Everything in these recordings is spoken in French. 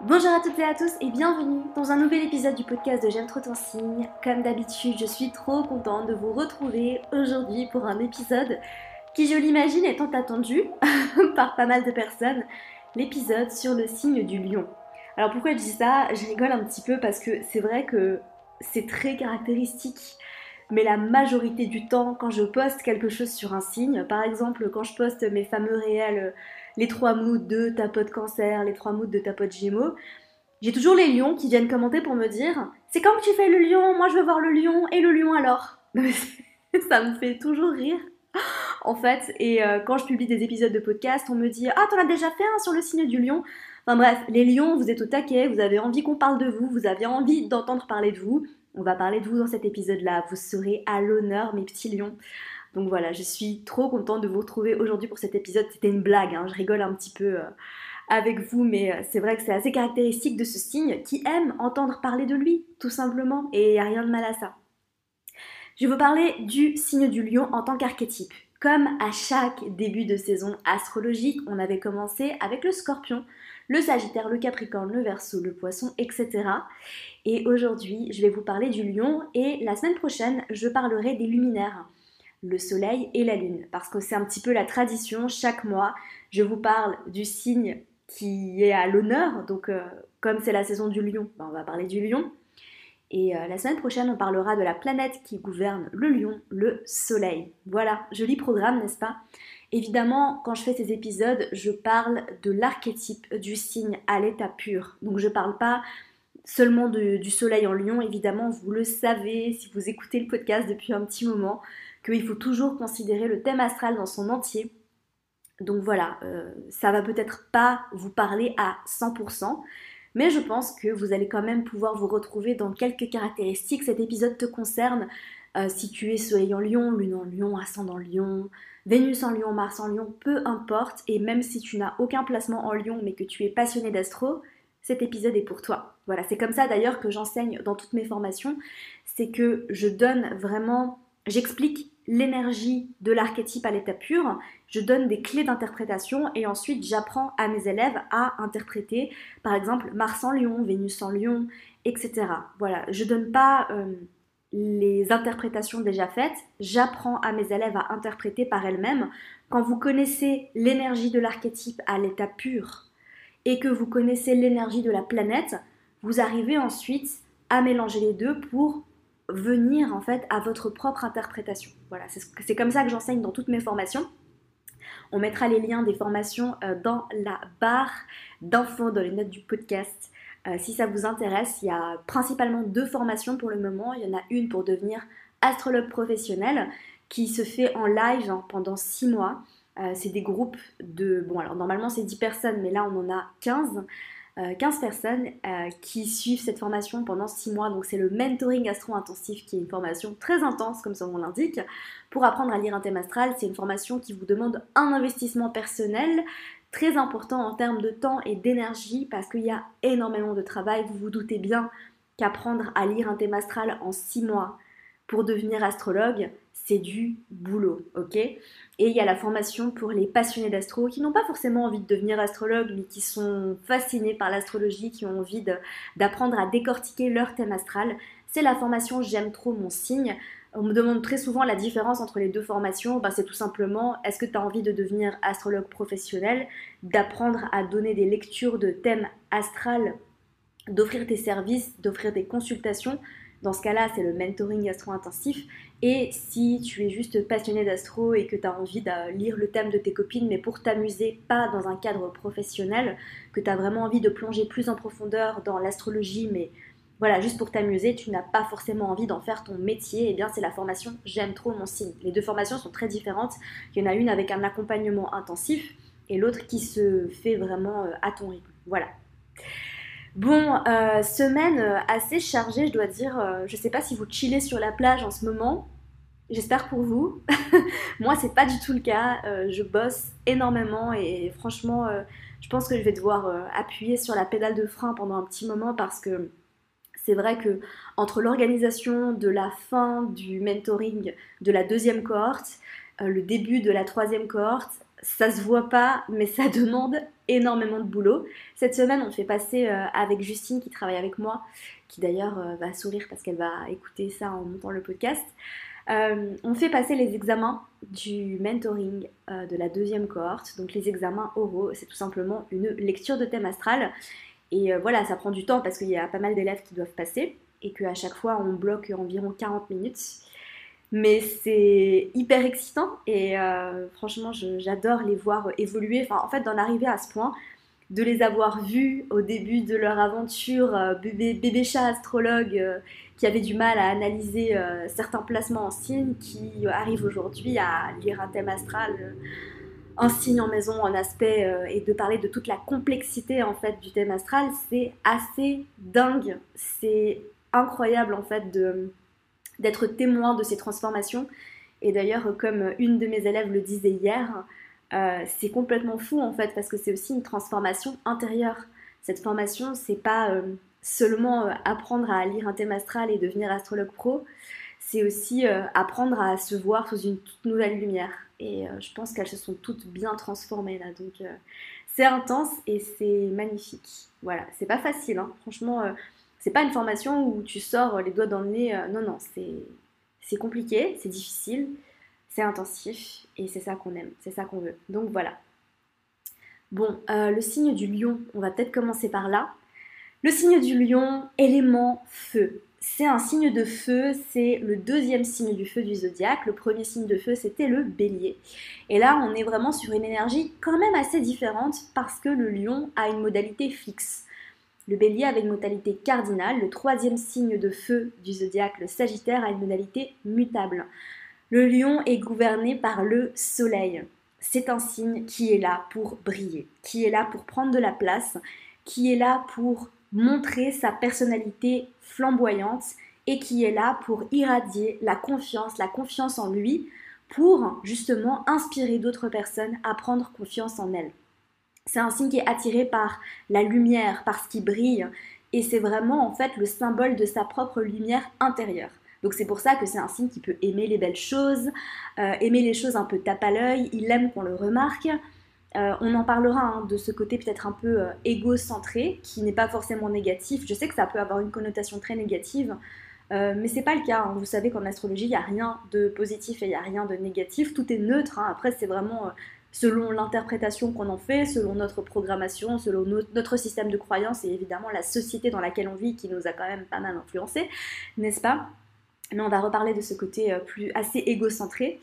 Bonjour à toutes et à tous et bienvenue dans un nouvel épisode du podcast de J'aime trop ton signe. Comme d'habitude, je suis trop contente de vous retrouver aujourd'hui pour un épisode qui, je l'imagine, étant attendu par pas mal de personnes, l'épisode sur le signe du lion. Alors pourquoi je dis ça? Je rigole un petit peu parce que c'est vrai que c'est très caractéristique mais la majorité du temps, quand je poste quelque chose sur un signe, par exemple quand je poste mes fameux réels, les trois moods de ta pote cancer, les trois moods de ta pote gémeaux, j'ai toujours les lions qui viennent commenter pour me dire C'est quand tu fais le lion? Moi je veux voir le lion, et le lion alors? Ça me fait toujours rire en fait. Et euh, quand je publie des épisodes de podcast, on me dit Ah, t'en as déjà fait un sur le signe du lion? Enfin bref, les lions, vous êtes au taquet, vous avez envie qu'on parle de vous, vous avez envie d'entendre parler de vous. On va parler de vous dans cet épisode-là. Vous serez à l'honneur, mes petits lions. Donc voilà, je suis trop contente de vous retrouver aujourd'hui pour cet épisode. C'était une blague, hein. je rigole un petit peu euh, avec vous, mais euh, c'est vrai que c'est assez caractéristique de ce signe qui aime entendre parler de lui, tout simplement, et il n'y a rien de mal à ça. Je vais vous parler du signe du lion en tant qu'archétype. Comme à chaque début de saison astrologique, on avait commencé avec le scorpion, le sagittaire, le capricorne, le verso, le poisson, etc. Et aujourd'hui, je vais vous parler du lion et la semaine prochaine, je parlerai des luminaires, le soleil et la lune. Parce que c'est un petit peu la tradition, chaque mois, je vous parle du signe qui est à l'honneur. Donc, euh, comme c'est la saison du lion, ben, on va parler du lion. Et euh, la semaine prochaine, on parlera de la planète qui gouverne le lion, le soleil. Voilà, joli programme, n'est-ce pas? Évidemment, quand je fais ces épisodes, je parle de l'archétype du signe à l'état pur. Donc je parle pas seulement du soleil en lion, évidemment, vous le savez si vous écoutez le podcast depuis un petit moment, qu'il faut toujours considérer le thème astral dans son entier. Donc voilà, euh, ça va peut-être pas vous parler à 100%, mais je pense que vous allez quand même pouvoir vous retrouver dans quelques caractéristiques. Cet épisode te concerne euh, si tu es soleil en lion, lune en lion, ascendant lion, Vénus en lion, Mars en lion, peu importe, et même si tu n'as aucun placement en lion mais que tu es passionné d'astro, cet épisode est pour toi. Voilà, c'est comme ça d'ailleurs que j'enseigne dans toutes mes formations, c'est que je donne vraiment, j'explique l'énergie de l'archétype à l'état pur, je donne des clés d'interprétation et ensuite j'apprends à mes élèves à interpréter par exemple Mars en lion, Vénus en lion, etc. Voilà, je donne pas euh, les interprétations déjà faites, j'apprends à mes élèves à interpréter par elles-mêmes. Quand vous connaissez l'énergie de l'archétype à l'état pur, et que vous connaissez l'énergie de la planète, vous arrivez ensuite à mélanger les deux pour venir en fait à votre propre interprétation. Voilà, c'est comme ça que j'enseigne dans toutes mes formations. On mettra les liens des formations euh, dans la barre d'infos, dans les notes du podcast. Euh, si ça vous intéresse, il y a principalement deux formations pour le moment. Il y en a une pour devenir astrologue professionnel qui se fait en live hein, pendant six mois. Euh, c'est des groupes de... Bon, alors normalement c'est 10 personnes, mais là on en a 15. 15 euh, personnes euh, qui suivent cette formation pendant 6 mois. Donc c'est le mentoring astro-intensif qui est une formation très intense, comme son nom l'indique. Pour apprendre à lire un thème astral, c'est une formation qui vous demande un investissement personnel très important en termes de temps et d'énergie parce qu'il y a énormément de travail. Vous vous doutez bien qu'apprendre à lire un thème astral en 6 mois pour devenir astrologue, c'est du boulot, ok? Et il y a la formation pour les passionnés d'astro qui n'ont pas forcément envie de devenir astrologue, mais qui sont fascinés par l'astrologie, qui ont envie d'apprendre à décortiquer leur thème astral. C'est la formation J'aime trop mon signe. On me demande très souvent la différence entre les deux formations. Ben, c'est tout simplement, est-ce que tu as envie de devenir astrologue professionnel, d'apprendre à donner des lectures de thèmes astral, d'offrir tes services, d'offrir des consultations? Dans ce cas-là, c'est le mentoring astro-intensif. Et si tu es juste passionné d'astro et que tu as envie de lire le thème de tes copines, mais pour t'amuser, pas dans un cadre professionnel, que tu as vraiment envie de plonger plus en profondeur dans l'astrologie, mais voilà, juste pour t'amuser, tu n'as pas forcément envie d'en faire ton métier, et eh bien c'est la formation J'aime trop mon signe. Les deux formations sont très différentes. Il y en a une avec un accompagnement intensif et l'autre qui se fait vraiment euh, à ton rythme. Voilà. Bon, euh, semaine euh, assez chargée, je dois dire. Euh, je sais pas si vous chillez sur la plage en ce moment. J'espère pour vous. Moi, c'est pas du tout le cas. je bosse énormément et franchement, je pense que je vais devoir appuyer sur la pédale de frein pendant un petit moment parce que c'est vrai que entre l'organisation de la fin du mentoring de la deuxième cohorte, le début de la troisième cohorte ça se voit pas, mais ça demande énormément de boulot. Cette semaine, on fait passer euh, avec Justine qui travaille avec moi, qui d'ailleurs euh, va sourire parce qu'elle va écouter ça en montant le podcast. Euh, on fait passer les examens du mentoring de la deuxième cohorte. Donc les examens oraux, c'est tout simplement une lecture de thème astral. Et voilà, ça prend du temps parce qu'il y a pas mal d'élèves qui doivent passer et qu'à chaque fois on bloque environ 40 minutes. Mais c'est hyper excitant et euh, franchement, j'adore les voir évoluer. Enfin, en fait, d'en arriver à ce point, de les avoir vus au début de leur aventure, euh, bébé, chat astrologue euh, qui avait du mal à analyser certains placements en signe, qui arrivent aujourd'hui à lire un thème astral, un signe en maison, en aspect, et de parler de toute la complexité en fait du thème astral, c'est assez dingue. C'est incroyable en fait de d'être témoin de ces transformations. Et d'ailleurs, comme une de mes élèves le disait hier, euh, c'est complètement fou en fait parce que c'est aussi une transformation intérieure. Cette formation, c'est pas euh, seulement euh, apprendre à lire un thème astral et devenir astrologue pro, c'est aussi apprendre à se voir sous une toute nouvelle lumière. Et je pense qu'elles se sont toutes bien transformées là, donc c'est intense et c'est magnifique. Voilà, c'est pas facile, hein. franchement c'est pas une formation où tu sors les doigts dans le nez. Euh, non, non, c'est compliqué, c'est difficile, c'est intensif et c'est ça qu'on aime, c'est ça qu'on veut. Donc voilà. Bon, euh, le signe du lion, on va peut-être commencer par là. Le signe du lion, élément feu. C'est un signe de feu, c'est le deuxième signe du feu du zodiaque. Le premier signe de feu, c'était le bélier. Et là, on est vraiment sur une énergie quand même assez différente parce que le lion a une modalité fixe. Le bélier avec une modalité cardinale, le troisième signe de feu du zodiaque, le sagittaire, a une modalité mutable. Le lion est gouverné par le soleil. C'est un signe qui est là pour briller, qui est là pour prendre de la place, qui est là pour montrer sa personnalité flamboyante et qui est là pour irradier la confiance, la confiance en lui, pour justement inspirer d'autres personnes à prendre confiance en elles. C'est un signe qui est attiré par la lumière, par ce qui brille, et c'est vraiment en fait le symbole de sa propre lumière intérieure. Donc c'est pour ça que c'est un signe qui peut aimer les belles choses, euh, aimer les choses un peu tape à l'œil, il aime qu'on le remarque. Euh, on en parlera hein, de ce côté peut-être un peu euh, égocentré, qui n'est pas forcément négatif. Je sais que ça peut avoir une connotation très négative, mais c'est pas le cas. Hein. Vous savez qu'en astrologie, il n'y a rien de positif et il n'y a rien de négatif. Tout est neutre. Hein. Après, c'est vraiment selon l'interprétation qu'on en fait, selon notre programmation, selon notre système de croyance et évidemment la société dans laquelle on vit qui nous a quand même pas mal influencé, n'est-ce pas? Mais on va reparler de ce côté euh, plus assez égocentré.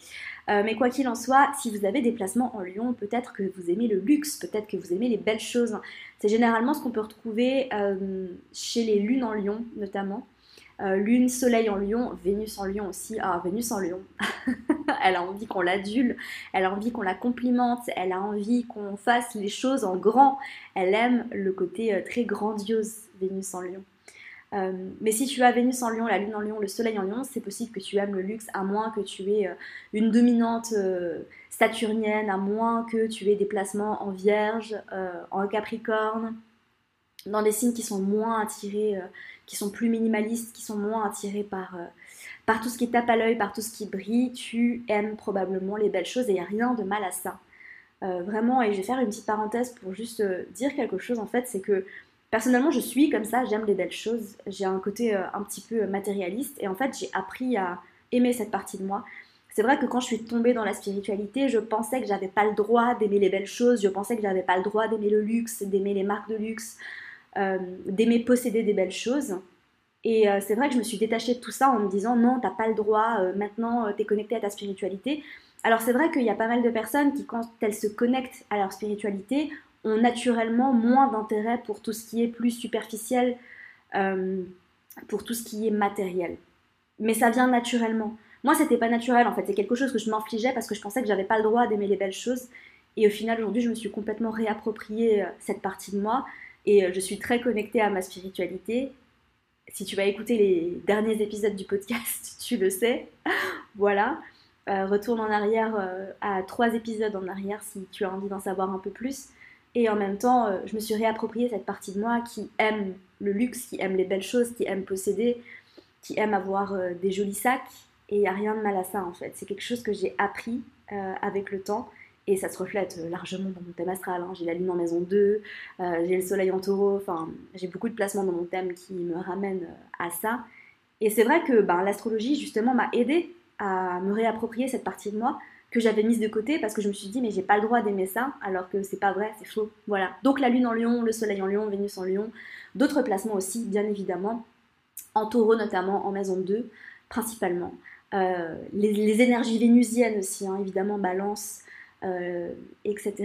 Euh, mais quoi qu'il en soit, si vous avez des placements en Lyon, peut-être que vous aimez le luxe, peut-être que vous aimez les belles choses. C'est généralement ce qu'on peut retrouver euh, chez les lunes en Lyon, notamment. Euh, lune, soleil en lion, Vénus en lion aussi. Ah, Vénus en lion. elle a envie qu'on l'adule, elle a envie qu'on la complimente, elle a envie qu'on fasse les choses en grand. Elle aime le côté euh, très grandiose, Vénus en lion. Euh, mais si tu as Vénus en lion, la lune en lion, le soleil en lion, c'est possible que tu aimes le luxe, à moins que tu aies une dominante saturnienne, à moins que tu aies des placements en vierge, en capricorne, dans des signes qui sont moins attirés qui sont plus minimalistes, qui sont moins attirés par, euh, par tout ce qui tape à l'œil, par tout ce qui brille, tu aimes probablement les belles choses et il n'y a rien de mal à ça. Euh, vraiment, et je vais faire une petite parenthèse pour juste euh, dire quelque chose en fait, c'est que personnellement je suis comme ça, j'aime les belles choses, j'ai un côté un petit peu matérialiste et en fait j'ai appris à aimer cette partie de moi. C'est vrai que quand je suis tombée dans la spiritualité, je pensais que j'avais pas le droit d'aimer les belles choses, je pensais que j'avais pas le droit d'aimer le luxe, d'aimer les marques de luxe, euh, d'aimer posséder des belles choses. Et euh, c'est vrai que je me suis détachée de tout ça en me disant non, t'as pas le droit, euh, maintenant t'es connectée à ta spiritualité. Alors c'est vrai qu'il y a pas mal de personnes qui, quand elles se connectent à leur spiritualité, ont naturellement moins d'intérêt pour tout ce qui est plus superficiel, pour tout ce qui est matériel. Mais ça vient naturellement. Moi, c'était pas naturel en fait, c'est quelque chose que je m'infligeais parce que je pensais que j'avais pas le droit d'aimer les belles choses. Et au final, aujourd'hui, je me suis complètement réapproprié cette partie de moi. Et euh, je suis très connectée à ma spiritualité. Si tu vas écouter les derniers épisodes du podcast, tu le sais. voilà. Euh, retourne en arrière euh, à trois épisodes en arrière si tu as envie d'en savoir un peu plus. Et en même temps, je me suis réapproprié cette partie de moi qui aime le luxe, qui aime les belles choses, qui aime posséder, qui aime avoir des jolis sacs. Et il n'y a rien de mal à ça en fait. C'est quelque chose que j'ai appris avec le temps Et ça se reflète largement dans mon thème astral. Hein. J'ai la lune en maison 2, j'ai le soleil en taureau, enfin j'ai beaucoup de placements dans mon thème qui me ramènent à ça. Et c'est vrai que ben, l'astrologie justement m'a aidé à me réapproprier cette partie de moi que j'avais mise de côté parce que je me suis dit mais j'ai pas le droit d'aimer ça alors que c'est pas vrai, c'est faux. Voilà. Donc la lune en lion, le soleil en lion, Vénus en lion, d'autres placements aussi bien évidemment, en taureau notamment, en maison 2 principalement. Euh, les, énergies vénusiennes aussi, hein, évidemment, balance, euh, etc.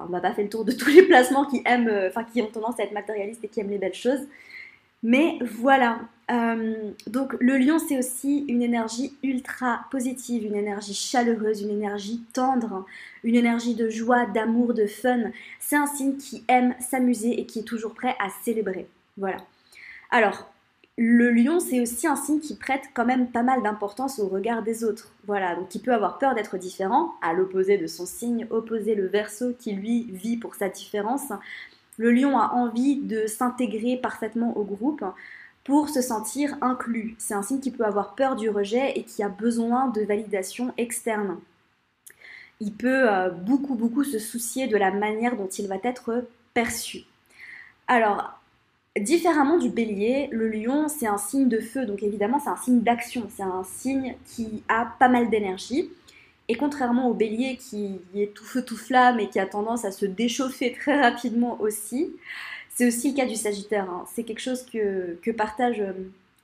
On va pas faire le tour de tous les placements qui aiment, euh, enfin qui ont tendance à être matérialistes et qui aiment les belles choses. Mais voilà. donc le lion, c'est aussi une énergie ultra positive, une énergie chaleureuse, une énergie tendre, une énergie de joie, d'amour, de fun. C'est un signe qui aime s'amuser et qui est toujours prêt à célébrer. Voilà. Alors, le lion, c'est aussi un signe qui prête quand même pas mal d'importance au regard des autres. Voilà, donc il peut avoir peur d'être différent, à l'opposé de son signe, opposé le verso qui lui vit pour sa différence. Le lion a envie de s'intégrer parfaitement au groupe pour se sentir inclus. C'est un signe qui peut avoir peur du rejet et qui a besoin de validation externe. Il peut euh, beaucoup beaucoup se soucier de la manière dont il va être perçu. Alors, Différemment du bélier, le lion, c'est un signe de feu, donc évidemment, c'est un signe d'action, c'est un signe qui a pas mal d'énergie. Et contrairement au bélier qui est tout feu, tout flamme et qui a tendance à se déchauffer très rapidement aussi, c'est aussi le cas du sagittaire. Hein. C'est quelque chose que, que partagent euh,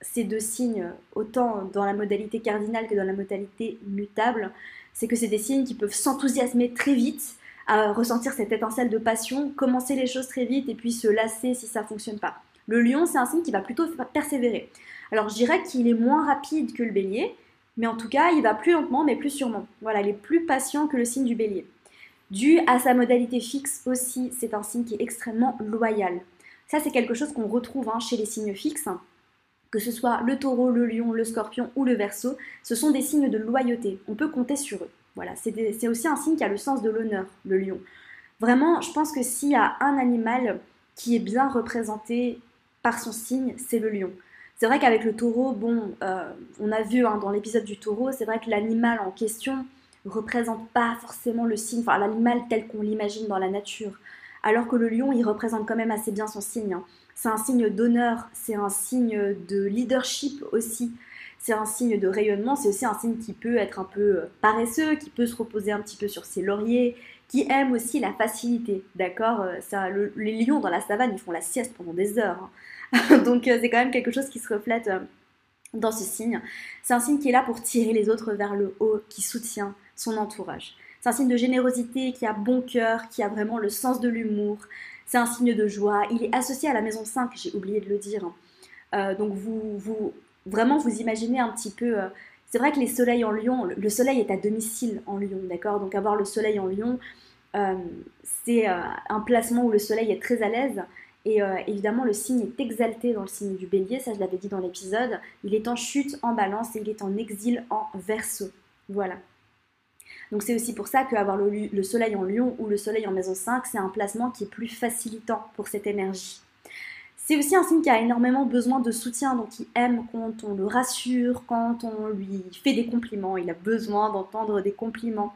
ces deux signes, autant dans la modalité cardinale que dans la modalité mutable. C'est que c'est des signes qui peuvent s'enthousiasmer très vite, à ressentir cette étincelle de passion, commencer les choses très vite et puis se lasser si ça fonctionne pas. Le lion, c'est un signe qui va plutôt persévérer. Alors je dirais qu'il est moins rapide que le bélier, mais en tout cas, il va plus lentement mais plus sûrement. Voilà, il est plus patient que le signe du bélier. Dû à sa modalité fixe aussi, c'est un signe qui est extrêmement loyal. Ça, c'est quelque chose qu'on retrouve hein, chez les signes fixes, que ce soit le taureau, le lion, le scorpion ou le verso, ce sont des signes de loyauté. On peut compter sur eux. Voilà, c'est aussi un signe qui a le sens de l'honneur, le lion. Vraiment, je pense que s'il y a un animal qui est bien représenté par son signe, c'est le lion. C'est vrai qu'avec le taureau, bon, euh, on a vu hein, dans l'épisode du taureau, c'est vrai que l'animal en question représente pas forcément le signe, enfin l'animal tel qu'on l'imagine dans la nature. Alors que le lion, il représente quand même assez bien son signe. Hein. C'est un signe d'honneur, c'est un signe de leadership aussi c'est un signe de rayonnement, c'est aussi un signe qui peut être un peu euh, paresseux, qui peut se reposer un petit peu sur ses lauriers, qui aime aussi la facilité, d'accord euh, Les lions dans la savane, ils font la sieste pendant des heures. Hein. Donc euh, c'est quand même quelque chose qui se reflète dans ce signe. C'est un signe qui est là pour tirer les autres vers le haut, qui soutient son entourage. C'est un signe de générosité, qui a bon cœur, qui a vraiment le sens de l'humour. C'est un signe de joie. Il est associé à la maison 5, j'ai oublié de le dire. Hein. donc vous, vous vraiment vous imaginez un petit peu. Euh, c'est vrai que les soleils en lion, le soleil est à domicile en lion, d'accord? Donc avoir le soleil en lion, euh, c'est euh, un placement où le soleil est très à l'aise. Et évidemment, le signe est exalté dans le signe du bélier, ça je l'avais dit dans l'épisode. Il est en chute en balance et il est en exil en verso. Voilà. Donc c'est aussi pour ça qu'avoir le, le soleil en lion ou le soleil en maison 5, c'est un placement qui est plus facilitant pour cette énergie. C'est aussi un signe qui a énormément besoin de soutien, donc il aime quand on le rassure, quand on lui fait des compliments, il a besoin d'entendre des compliments.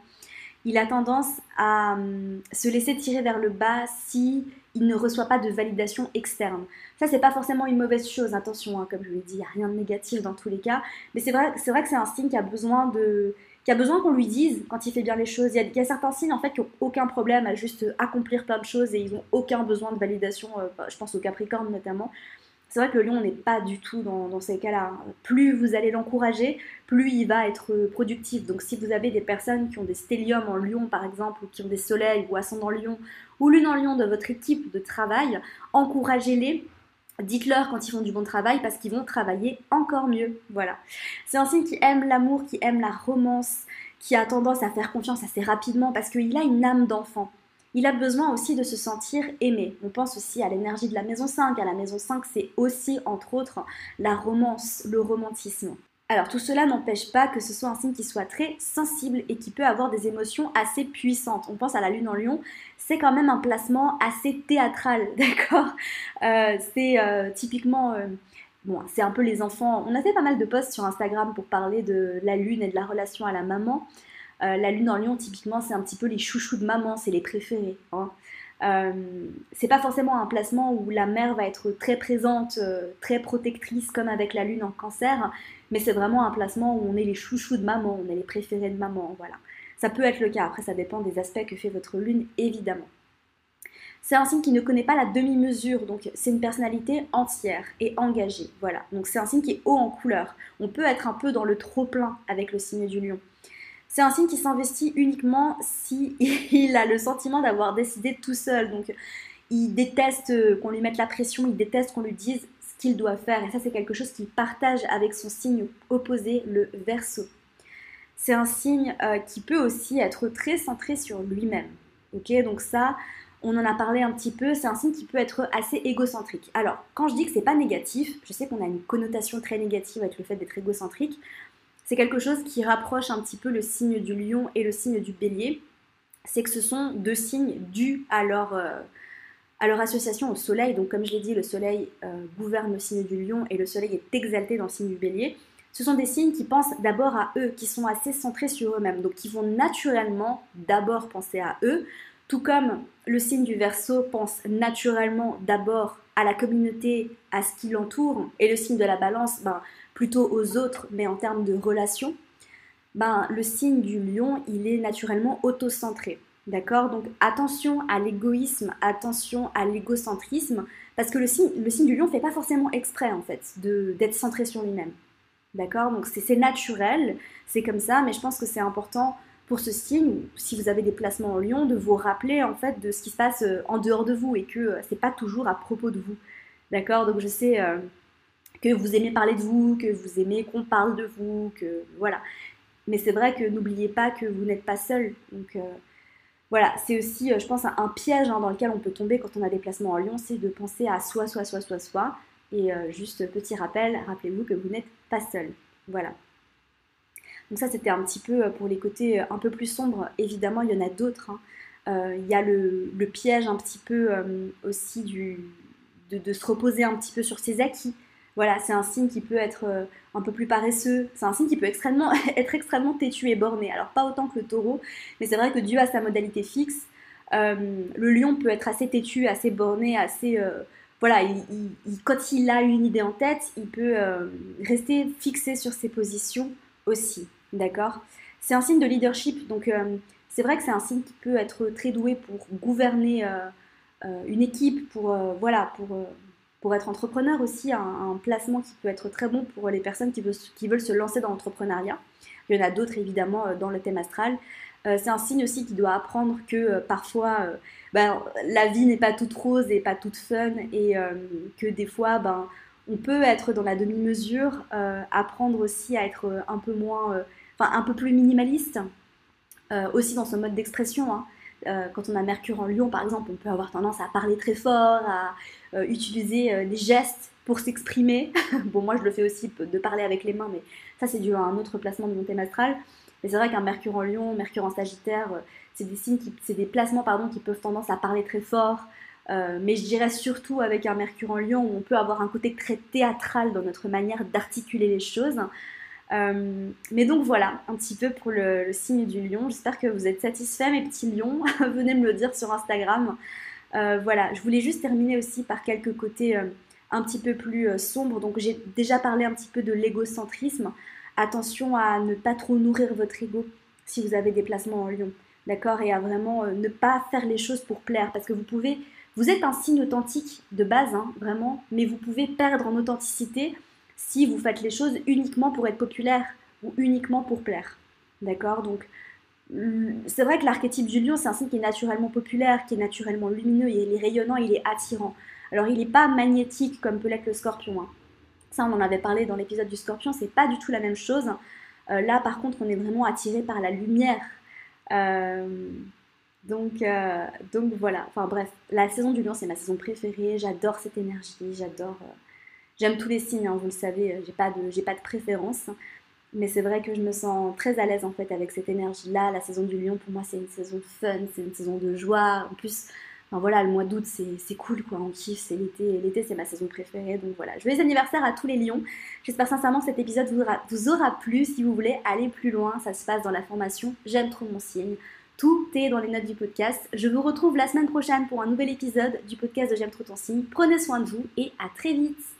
Il a tendance à hum, se laisser tirer vers le bas si il ne reçoit pas de validation externe. Ça, c'est pas forcément une mauvaise chose, attention, hein, comme je vous l'ai dit, il n'y a rien de négatif dans tous les cas, mais c'est vrai, vrai que c'est un signe qui a besoin de, qui a besoin qu'on lui dise quand il fait bien les choses. Il y, a, certains signes en fait qui n'ont aucun problème à juste accomplir plein de choses et ils n'ont aucun besoin de validation. Euh, je pense au Capricorne notamment. C'est vrai que le lion n'est pas du tout dans, ces cas-là. Plus vous allez l'encourager, plus il va être productif. Donc si vous avez des personnes qui ont des stelliums en lion par exemple, ou qui ont des soleils ou ascendant lion, ou lune en lion de votre équipe de travail, encouragez-les Dites-leur quand ils font du bon travail parce qu'ils vont travailler encore mieux. Voilà. C'est un signe qui aime l'amour, qui aime la romance, qui a tendance à faire confiance assez rapidement parce qu'il a une âme d'enfant. Il a besoin aussi de se sentir aimé. On pense aussi à l'énergie de la maison 5. À la maison 5, c'est aussi, entre autres, la romance, le romantisme. Alors tout cela n'empêche pas que ce soit un signe qui soit très sensible et qui peut avoir des émotions assez puissantes. On pense à la lune en lion, c'est quand même un placement assez théâtral, d'accord? Euh, C'est euh, typiquement... Euh, bon, c'est un peu les enfants. On a fait pas mal de posts sur Instagram pour parler de la lune et de la relation à la maman. la lune en lion, typiquement, c'est un petit peu les chouchous de maman, c'est les préférés. Hein. c'est pas forcément un placement où la mère va être très présente, très protectrice comme avec la lune en cancer, mais c'est vraiment un placement où on est les chouchous de maman, on est les préférés de maman, voilà. Ça peut être le cas, après ça dépend des aspects que fait votre lune, évidemment. C'est un signe qui ne connaît pas la demi-mesure, donc c'est une personnalité entière et engagée. Voilà, donc c'est un signe qui est haut en couleur. On peut être un peu dans le trop-plein avec le signe du lion. C'est un signe qui s'investit uniquement si a le sentiment d'avoir décidé tout seul. Donc il déteste qu'on lui mette la pression, il déteste qu'on lui dise qu'il doit faire. Et ça, c'est quelque chose qu'il partage avec son signe opposé, le verso. C'est un signe euh, qui peut aussi être très centré sur lui-même. Ok, donc ça, on en a parlé un petit peu, c'est un signe qui peut être assez égocentrique. Alors, quand je dis que c'est pas négatif, je sais qu'on a une connotation très négative avec le fait d'être égocentrique, c'est quelque chose qui rapproche un petit peu le signe du lion et le signe du bélier. C'est que ce sont deux signes dus à leur, euh, à leur association au soleil. Donc, comme je l'ai dit, le soleil euh, gouverne le signe du lion et le soleil est exalté dans le signe du bélier. Ce sont des signes qui pensent d'abord à eux, qui sont assez centrés sur eux-mêmes, donc qui vont naturellement d'abord penser à eux, tout comme le signe du Verseau pense naturellement d'abord à la communauté, à ce qui l'entoure, et le signe de la Balance, ben, plutôt aux autres, mais en termes de relations, ben, le signe du Lion, il est naturellement autocentré. D'accord? Donc attention à l'égoïsme, attention à l'égocentrisme, parce que le signe, du lion ne fait pas forcément exprès en fait d'être centré sur lui-même. D'accord? Donc c'est naturel, c'est comme ça, mais je pense que c'est important pour ce signe, si vous avez des placements en lion, de vous rappeler en fait de ce qui se passe euh, en dehors de vous et que euh, c'est pas toujours à propos de vous. D'accord? Donc je sais euh, que vous aimez parler de vous, que vous aimez qu'on parle de vous, que voilà. Mais c'est vrai que n'oubliez pas que vous n'êtes pas seul. Donc voilà, c'est aussi, je pense, un, piège hein, dans lequel on peut tomber quand on a des placements en lion, c'est de penser à soi, soi, soi, soi, soi. Et juste petit rappel, rappelez-vous que vous n'êtes pas seul. Voilà. Donc ça, c'était un petit peu euh, pour les côtés euh, un peu plus sombres. Évidemment, il y en a d'autres. Hein. Euh, il y a le, piège un petit peu aussi de, se reposer un petit peu sur ses acquis. Voilà, c'est un signe qui peut être un peu plus paresseux. C'est un signe qui peut extrêmement, être extrêmement têtu et borné. Alors pas autant que le taureau, mais c'est vrai que dû à sa modalité fixe, le lion peut être assez têtu, assez borné, assez... voilà, quand il a une idée en tête, il peut rester fixé sur ses positions aussi. D'accord? C'est un signe de leadership, donc euh, c'est vrai que c'est un signe qui peut être très doué pour gouverner euh, euh, une équipe, pour, voilà, pour, pour être entrepreneur aussi, un, placement qui peut être très bon pour les personnes qui veulent, se lancer dans l'entrepreneuriat. Il y en a d'autres évidemment dans le thème astral. c'est un signe aussi qui doit apprendre que parfois ben, la vie n'est pas toute rose et pas toute fun et que des fois ben, on peut être dans la demi-mesure, apprendre aussi à être un peu moins un peu plus minimaliste, euh, aussi dans son mode d'expression. Hein. Euh, quand on a Mercure en Lion, par exemple, on peut avoir tendance à parler très fort, à euh, utiliser des gestes pour s'exprimer. bon, moi, je le fais aussi de parler avec les mains, mais ça, c'est dû à un autre placement de mon thème astral. Mais c'est vrai qu'un Mercure en Lion, Mercure en Sagittaire, c'est des signes, placements, qui peuvent tendance à parler très fort. mais je dirais surtout avec un Mercure en Lion où on peut avoir un côté très théâtral dans notre manière d'articuler les choses. Euh, mais donc voilà, un petit peu pour le, signe du lion. J'espère que vous êtes satisfaits, mes petits lions. Venez me le dire sur Instagram. Euh, voilà, je voulais juste terminer aussi par quelques côtés euh, un petit peu plus sombres. Donc j'ai déjà parlé un petit peu de l'égocentrisme. Attention à ne pas trop nourrir votre ego si vous avez des placements en lion. D'accord? Et à vraiment ne pas faire les choses pour plaire. Parce que vous pouvez. Vous êtes un signe authentique de base, hein, vraiment, mais vous pouvez perdre en authenticité si vous faites les choses uniquement pour être populaire ou uniquement pour plaire. D'accord? Donc, c'est vrai que l'archétype du lion, c'est un signe qui est naturellement populaire, qui est naturellement lumineux, il est rayonnant, il est attirant. Alors, il n'est pas magnétique comme peut l'être le scorpion. Hein. Ça, on en avait parlé dans l'épisode du scorpion, c'est pas du tout la même chose. Euh, là, par contre, on est vraiment attiré par la lumière. Euh, donc, euh, donc voilà, enfin bref, la saison du lion, c'est ma saison préférée. J'adore cette énergie, j'adore J'aime tous les signes, hein, vous le savez, euh, j'ai pas de, j'ai pas de préférence. Mais c'est vrai que je me sens très à l'aise en fait avec cette énergie-là. La saison du lion, pour moi, c'est une saison fun, c'est une saison de joie. En plus, voilà, le mois d'août, c'est cool, quoi. On kiffe, c'est l'été. L'été, c'est ma saison préférée. Donc voilà. Joyeux anniversaire à tous les lions. J'espère sincèrement que cet épisode vous aura, vous aura plu. Si vous voulez aller plus loin, ça se passe dans la formation J'aime trop mon signe. Tout est dans les notes du podcast. Je vous retrouve la semaine prochaine pour un nouvel épisode du podcast de J'aime trop ton signe. Prenez soin de vous et à très vite.